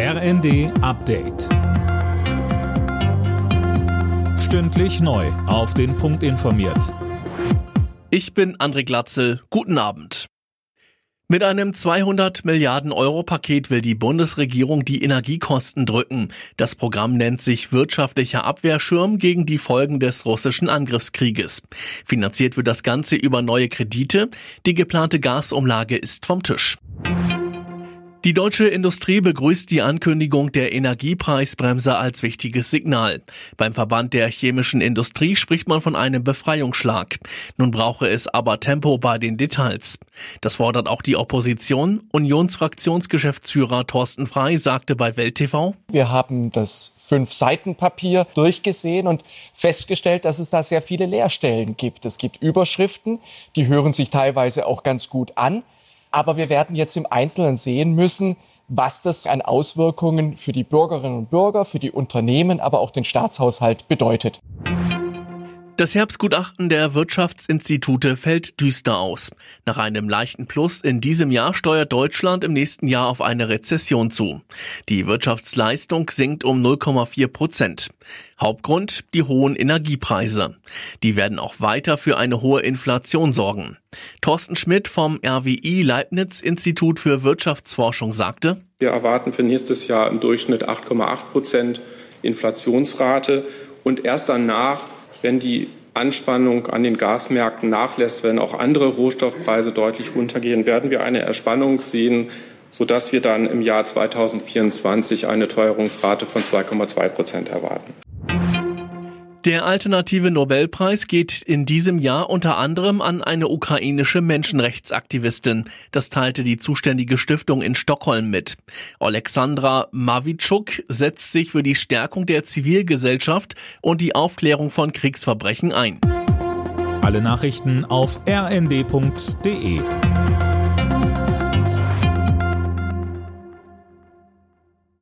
RND Update. Stündlich neu. Auf den Punkt informiert. Ich bin André Glatzel. Guten Abend. Mit einem 200 Milliarden Euro Paket will die Bundesregierung die Energiekosten drücken. Das Programm nennt sich wirtschaftlicher Abwehrschirm gegen die Folgen des russischen Angriffskrieges. Finanziert wird das Ganze über neue Kredite. Die geplante Gasumlage ist vom Tisch. Die deutsche Industrie begrüßt die Ankündigung der Energiepreisbremse als wichtiges Signal. Beim Verband der chemischen Industrie spricht man von einem Befreiungsschlag. Nun brauche es aber Tempo bei den Details. Das fordert auch die Opposition. Unionsfraktionsgeschäftsführer Thorsten Frei sagte bei Welt TV: Wir haben das Fünf-Seiten-Papier durchgesehen und festgestellt, dass es da sehr viele Leerstellen gibt. Es gibt Überschriften, die hören sich teilweise auch ganz gut an. Aber wir werden jetzt im Einzelnen sehen müssen, was das an Auswirkungen für die Bürgerinnen und Bürger, für die Unternehmen, aber auch den Staatshaushalt bedeutet. Das Herbstgutachten der Wirtschaftsinstitute fällt düster aus. Nach einem leichten Plus in diesem Jahr steuert Deutschland im nächsten Jahr auf eine Rezession zu. Die Wirtschaftsleistung sinkt um 0,4 Prozent. Hauptgrund die hohen Energiepreise. Die werden auch weiter für eine hohe Inflation sorgen. Thorsten Schmidt vom RWI Leibniz Institut für Wirtschaftsforschung sagte, wir erwarten für nächstes Jahr im Durchschnitt 8,8 Prozent Inflationsrate und erst danach wenn die Anspannung an den Gasmärkten nachlässt, wenn auch andere Rohstoffpreise deutlich runtergehen, werden wir eine Erspannung sehen, sodass wir dann im Jahr 2024 eine Teuerungsrate von 2,2 Prozent erwarten. Der alternative Nobelpreis geht in diesem Jahr unter anderem an eine ukrainische Menschenrechtsaktivistin. Das teilte die zuständige Stiftung in Stockholm mit. Alexandra Mavitschuk setzt sich für die Stärkung der Zivilgesellschaft und die Aufklärung von Kriegsverbrechen ein. Alle Nachrichten auf rnd.de